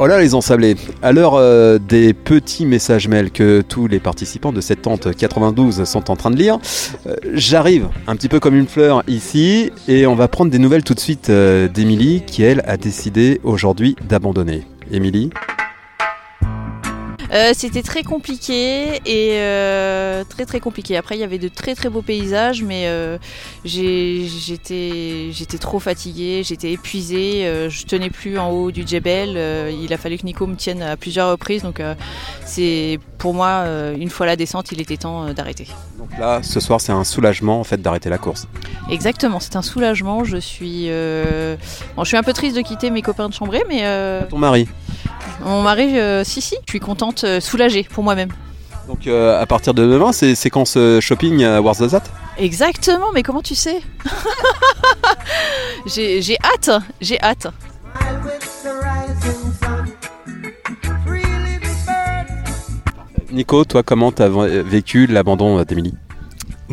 Oh là les ensablés, à l'heure euh, des petits messages mails que tous les participants de cette tente 92 sont en train de lire, euh, j'arrive un petit peu comme une fleur ici et on va prendre des nouvelles tout de suite euh, d'Émilie qui elle a décidé aujourd'hui d'abandonner. Émilie? Euh, C'était très compliqué et euh, très très compliqué. Après, il y avait de très très beaux paysages, mais euh, j'étais j'étais trop fatiguée, j'étais épuisée, je tenais plus en haut du Djebel. il a fallu que Nico me tienne à plusieurs reprises, donc c'est pour moi une fois la descente, il était temps d'arrêter. Donc là, ce soir c'est un soulagement en fait d'arrêter la course. Exactement, c'est un soulagement. Je suis bon, je suis un peu triste de quitter mes copains de chambrée, mais Ton mari mon mari, euh, si si, je suis contente, euh, soulagée pour moi-même. Donc euh, à partir de demain, c'est séquence euh, shopping à Warzazat Exactement, mais comment tu sais? J'ai j'ai hâte, j'ai hâte. Nico, toi comment t'as v- vécu l'abandon d'Émilie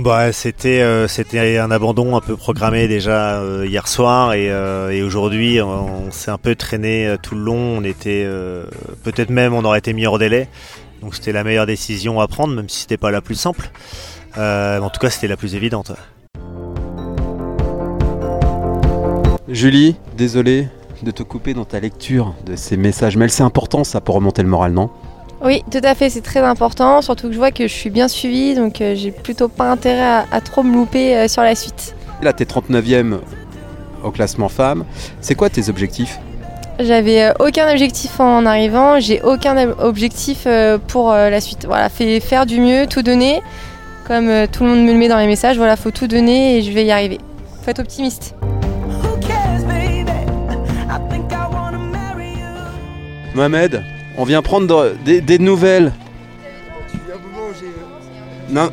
Bah, c'était euh, c'était un abandon un peu programmé déjà euh, hier soir et, euh, aujourd'hui on, s'est un peu traîné tout le long. On était peut-être même on aurait été mis hors délai. Donc c'était la meilleure décision à prendre, même si c'était pas la plus simple. En tout cas, c'était la plus évidente. Julie, désolé de te couper dans ta lecture de ces messages mails. C'est important ça pour remonter le moral, non? Oui, tout à fait, c'est très important, surtout que je vois que je suis bien suivie, donc euh, j'ai plutôt pas intérêt à, à trop me louper euh, sur la suite. Là, t'es 39e au classement femmes. C'est quoi tes objectifs? J'avais euh, aucun objectif en arrivant, j'ai aucun ob- objectif euh, pour euh, la suite. Voilà, fait faire du mieux, tout donner, comme euh, tout le monde me le met dans les messages, voilà, faut tout donner et je vais y arriver. Faut être optimiste. Mohamed, on vient prendre des, nouvelles. Non.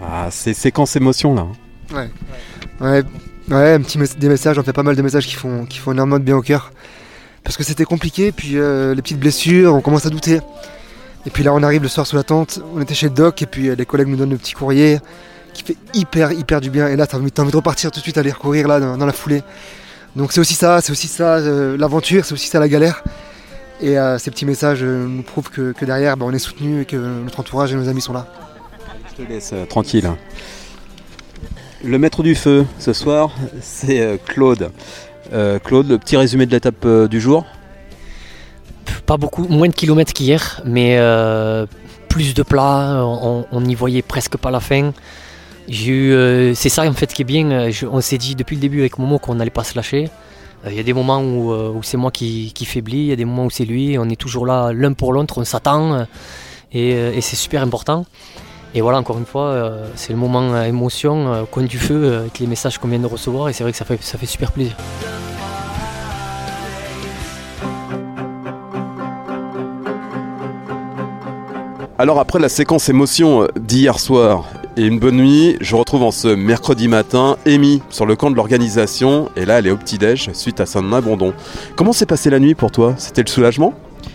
Ah, c'est séquence émotion là. Ouais, ouais, un petit des messages, on fait pas mal de messages qui font, qui font énormément de bien au cœur. Parce que c'était compliqué, puis euh, les petites blessures, on commence à douter. Et puis là, on arrive le soir sous la tente, on était chez doc, et puis euh, les collègues nous donnent le petit courrier qui fait hyper, hyper du bien. Et là, t'as envie, de repartir tout de suite, aller recourir là dans la foulée. Donc c'est aussi ça, c'est aussi ça euh, l'aventure, c'est aussi ça la galère. Et euh, ces petits messages euh, nous prouvent que, que derrière, bah, on est soutenu et que notre entourage et nos amis sont là. Je te laisse euh, tranquille. Le maître du feu ce soir, c'est euh, Claude. Euh, Claude, le petit résumé de l'étape euh, du jour? Pas beaucoup, moins de kilomètres qu'hier, mais euh, plus de plats, on on n'y voyait presque pas la fin. Euh, c'est ça en fait qui est bien, euh, on s'est dit depuis le début avec Momo qu'on n'allait pas se lâcher. Euh, Il y a des moments où, c'est moi qui, qui faiblis, il y a des moments où c'est lui, on est toujours là l'un pour l'autre, on s'attend et, c'est super important. Et voilà, encore une fois, c'est le moment émotion, coin du feu, avec les messages qu'on vient de recevoir et c'est vrai que ça fait, super plaisir. Alors après la séquence émotion d'hier soir et une bonne nuit, je retrouve en ce mercredi matin Amy sur le camp de l'organisation et là elle est au petit-déj suite à son abandon. Comment s'est passée la nuit pour toi? C'était le soulagement?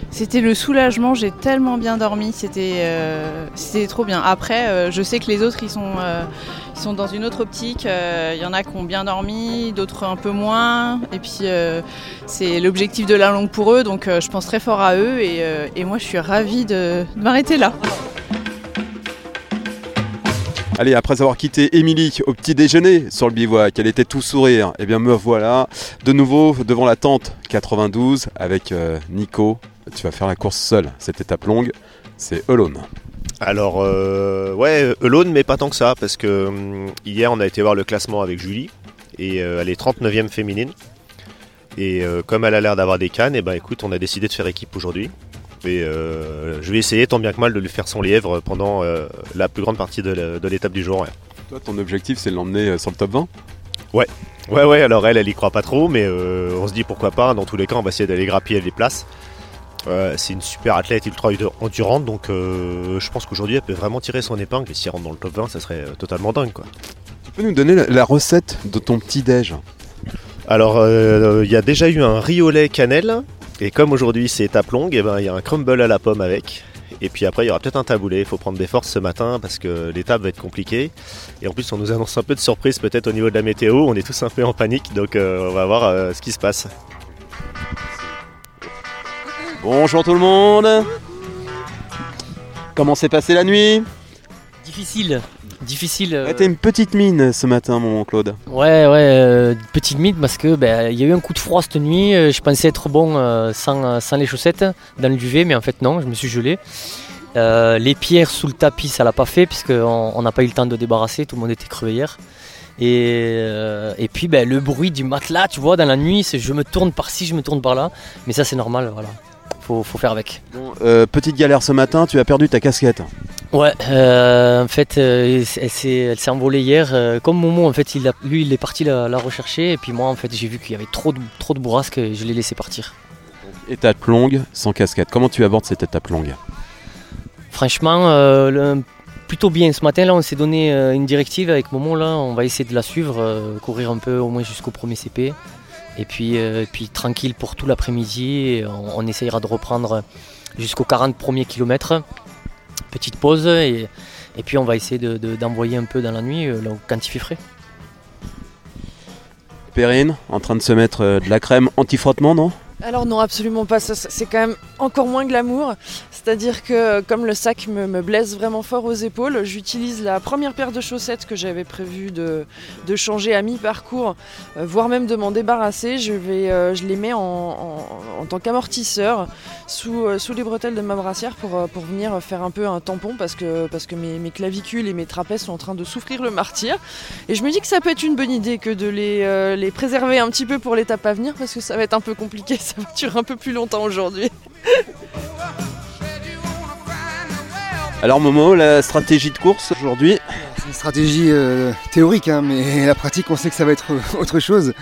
C'était le soulagement, j'ai tellement bien dormi, c'était euh, trop bien. Après, euh, je sais que les autres, ils sont, euh, sont dans une autre optique. Il y en a qui ont bien dormi, d'autres un peu moins. Et puis, c'est l'objectif de la longue pour eux, donc je pense très fort à eux. Et, moi, je suis ravie de m'arrêter là. Allez, après avoir quitté Émilie au petit déjeuner sur le bivouac, elle était tout sourire. Eh bien me voilà de nouveau devant la tente 92 avec euh, Nico. Tu vas faire la course seule, cette étape longue, c'est Alone. Alors, euh, ouais, alone, mais pas tant que ça, parce que hum, hier, on a été voir le classement avec Julie, et euh, elle est 39e féminine. Et euh, comme elle a l'air d'avoir des cannes, et ben écoute, on a décidé de faire équipe aujourd'hui. Et euh, je vais essayer, tant bien que mal, de lui faire son lièvre pendant euh, la plus grande partie de l'étape du jour. ouais. Toi, ton objectif, c'est de l'emmener euh, sur le top 20 Ouais, ouais, alors elle, elle y croit pas trop, mais euh, on se dit pourquoi pas. Dans tous les cas, on va essayer d'aller grappiller les places. C'est une super athlète ultra endurante, donc je pense qu'aujourd'hui, elle peut vraiment tirer son épingle. Et si elle rentre dans le top 20, ça serait totalement dingue, quoi. Tu peux nous donner la, la recette de ton petit déj? Alors, euh, il y a déjà eu un riz au lait cannelle, et comme aujourd'hui c'est étape longue, et ben il y a un crumble à la pomme avec. Et puis après, il y aura peut-être un taboulé. Il faut prendre des forces ce matin parce que l'étape va être compliquée. Et en plus, on nous annonce un peu de surprise peut-être au niveau de la météo. On est tous un peu en panique, donc euh, on va voir euh, ce qui se passe. Bonjour tout le monde. Comment s'est passée la nuit? Difficile. Difficile. euh, Ouais, T'as une petite mine ce matin, mon Claude. Ouais, ouais, euh, petite mythe parce que ben, il y a eu un coup de froid cette nuit. euh, Je pensais être bon euh, sans, sans les chaussettes dans le duvet, mais en fait non, je me suis gelé. Les pierres sous le tapis, ça l'a pas fait puisqu'on on n'a pas eu le temps de débarrasser, tout le monde était crevé hier. Et, et puis ben, le bruit du matelas, tu vois, dans la nuit, c'est je me tourne par-ci, je me tourne par-là. Mais ça c'est normal, voilà. Faut, faut faire avec. Bon, euh, petite galère ce matin, tu as perdu ta casquette. Ouais, euh, en fait, euh, elle s'est envolée hier. comme Momo, en fait, il a- lui, il est parti la, la rechercher. Et puis moi, en fait, j'ai vu qu'il y avait trop de, trop de bourrasques et je l'ai laissé partir. Étape longue, sans casquette. Comment tu abordes cette étape longue Franchement, le- plutôt bien. Ce matin, là, on s'est donné une directive avec Momo. Là, on va essayer de la suivre, courir un peu au moins jusqu'au premier CP. Et puis, euh, puis tranquille pour tout l'après-midi. On, essayera de reprendre jusqu'aux 40 premiers kilomètres. Petite pause. Et, puis, on va essayer de- de- d'envoyer un peu dans la nuit euh, là, fait frais. Perrine, en train de se mettre euh, de la crème anti-frottement, non? Alors non, absolument pas. C'est quand même encore moins glamour. C'est-à-dire que euh, comme le sac me, blesse vraiment fort aux épaules, j'utilise la première paire de chaussettes que j'avais prévu de, changer à mi-parcours, euh, voire même de m'en débarrasser. Je, vais, euh, les mets en, tant qu'amortisseur sous, les bretelles de ma brassière pour, venir faire un peu un tampon parce que, mes, clavicules et mes trapèzes sont en train de souffrir le martyr. Et je me dis que ça peut être une bonne idée que de les, les préserver un petit peu pour l'étape à venir parce que ça va être un peu compliqué, ça va durer un peu plus longtemps aujourd'hui. Alors Momo, la stratégie de course aujourd'hui C'est une stratégie euh, théorique, hein, mais la pratique, on sait que ça va être autre chose.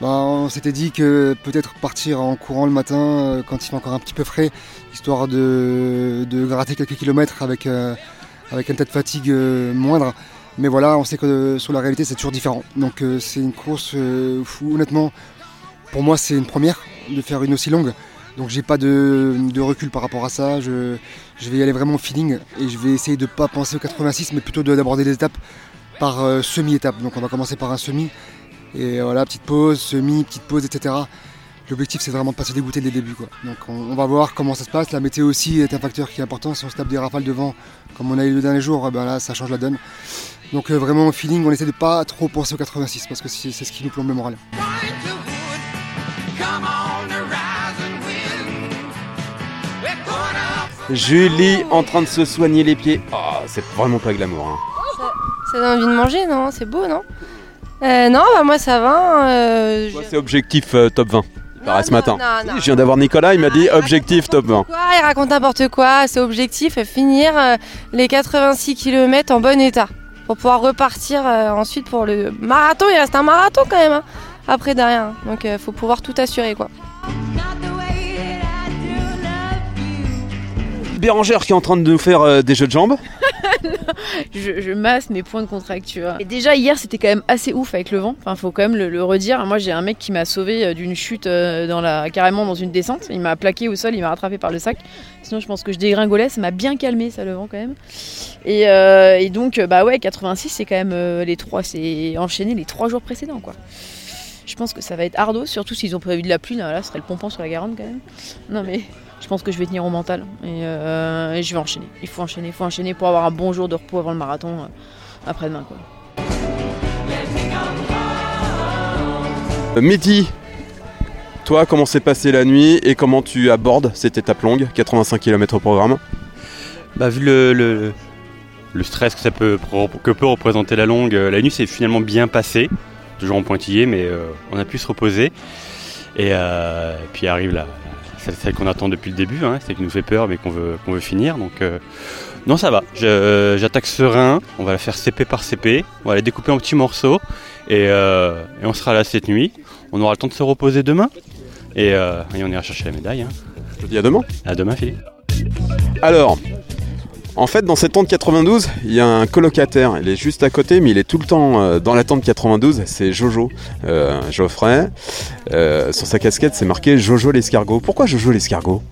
Ben, on s'était dit que peut-être partir en courant le matin euh, quand il fait encore un petit peu frais, histoire de, de gratter quelques kilomètres avec, euh, avec un tas de fatigue euh, moindre. Mais voilà, on sait que euh, sur la réalité, c'est toujours différent. Donc euh, c'est une course euh, où, honnêtement, pour moi, c'est une première de faire une aussi longue. Donc j'ai pas de, recul par rapport à ça. Je, vais y aller vraiment au feeling et je vais essayer de pas penser au 86 mais plutôt de- d'aborder les étapes par euh, semi-étape. Donc on va commencer par un semi et voilà, petite pause, semi, petite pause, etc. L'objectif c'est vraiment de pas se dégoûter dès le début. Quoi. Donc on, va voir comment ça se passe. La météo aussi est un facteur qui est important. Si on se tape des rafales de vent comme on a eu le dernier jour, eh ben là ça change la donne. Donc euh, vraiment au feeling, on essaie de pas trop penser au 86 parce que c'est ce qui nous plombe le moral. Julie en train de se soigner les pieds. Ah, c'est vraiment pas glamour. Hein. Ça donne envie de manger, non? C'est beau, non? Euh, Non, bah moi ça va. euh, je- Moi, c'est objectif euh, top 20. Il paraît Non, ce matin. non, Je viens d'avoir Nicolas, il m'a dit Ah, objectif top 20. Quoi Il raconte n'importe quoi. C'est objectif, euh, finir euh, les 86 km en bon état. Pour pouvoir repartir euh, ensuite pour le marathon. Il reste un marathon quand même. hein, après derrière. hein. Donc il faut pouvoir tout assurer quoi. Bérangère qui est en train de nous faire euh, des jeux de jambes. je, masse mes points de contracture. Et déjà hier c'était quand même assez ouf avec le vent. Enfin faut quand même le, redire. Moi j'ai un mec qui m'a sauvé euh, d'une chute euh, dans la carrément dans une descente. Il m'a plaqué au sol, il m'a rattrapé par le sac. Sinon je pense que je dégringolais. Ça m'a bien calmé ça le vent quand même. Et, donc bah ouais 86 c'est quand même les trois c'est enchaîné les trois jours précédents quoi. Je pense que ça va être ardo, surtout s'ils ont prévu de la pluie. Là, là, ce serait le pompon sur la Garonne quand même. Non mais je pense que je vais tenir au mental et, euh, et je vais enchaîner. Il faut enchaîner, il faut enchaîner pour avoir un bon jour de repos avant le marathon euh, après-demain. Quoi. Euh, Mehdi, toi, comment s'est passée la nuit et comment tu abordes cette étape longue 85 km au programme? Bah, vu le, le, le stress que, ça peut, pro- que peut représenter la longue, la nuit s'est finalement bien passée. Toujours en pointillé, mais euh, on a pu se reposer. Et euh, puis arrive la, celle, celle qu'on attend depuis le début, hein, celle qui nous fait peur, mais qu'on veut, qu'on veut finir. Donc, euh, non, ça va. Euh, J'attaque serein. On va la faire CP par CP. On va la découper en petits morceaux. Et, euh, et on sera là cette nuit. On aura le temps de se reposer demain. Et, et on ira chercher la médaille. hein. Je te dis à demain. À demain, Philippe. Alors, en fait, dans cette tente 92, il y a un colocataire. Il est juste à côté, mais il est tout le temps euh, dans la tente 92. C'est Jojo, euh, Geoffrey. Euh, sur sa casquette, c'est marqué Jojo l'escargot. Pourquoi Jojo l'escargot?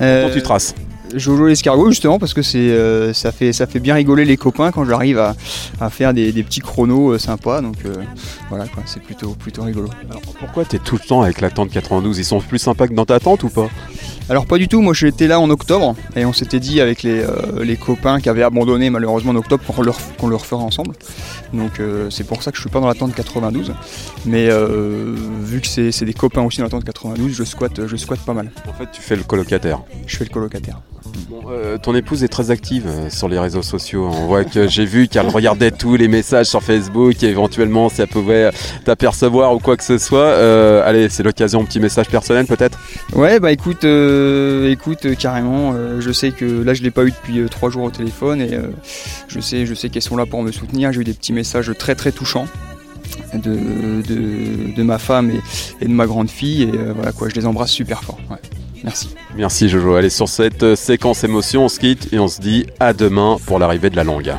Euh, Comment tu traces? Jojo l'escargot justement parce que c'est ça fait ça fait bien rigoler les copains quand j'arrive à, à faire des, des petits chronos sympas donc voilà quoi c'est plutôt plutôt rigolo. Pourquoi t'es tout le temps avec la tente 92 Ils sont plus sympas que dans ta tente ou pas? Alors pas du tout, moi j'étais là en octobre et on s'était dit avec les, euh, les copains qui avaient abandonné malheureusement en octobre qu'on le, qu'on le referait ensemble. Donc euh, c'est pour ça que je suis pas dans la tente 92. Mais euh, vu que c'est, des copains aussi dans la tente 92, je squatte, je squatte pas mal. En fait, tu fais le colocataire. Je fais le colocataire. Bon, euh, ton épouse est très active euh, sur les réseaux sociaux. On voit que j'ai vu qu'elle regardait tous les messages sur Facebook et éventuellement si elle pouvait t'apercevoir ou quoi que ce soit. Euh, allez, c'est l'occasion, petit message personnel peut-être? Ouais, bah écoute, euh, écoute euh, carrément. euh, je sais que là, je l'ai pas eu depuis trois jours au téléphone et je sais, je sais qu'elles sont là pour me soutenir. J'ai eu des petits messages très très touchants de, de, ma femme et, de ma grande fille et voilà quoi, je les embrasse super fort. Ouais. Merci. Merci Jojo. Allez, sur cette séquence émotion, on se quitte et on se dit à demain pour l'arrivée de la longue.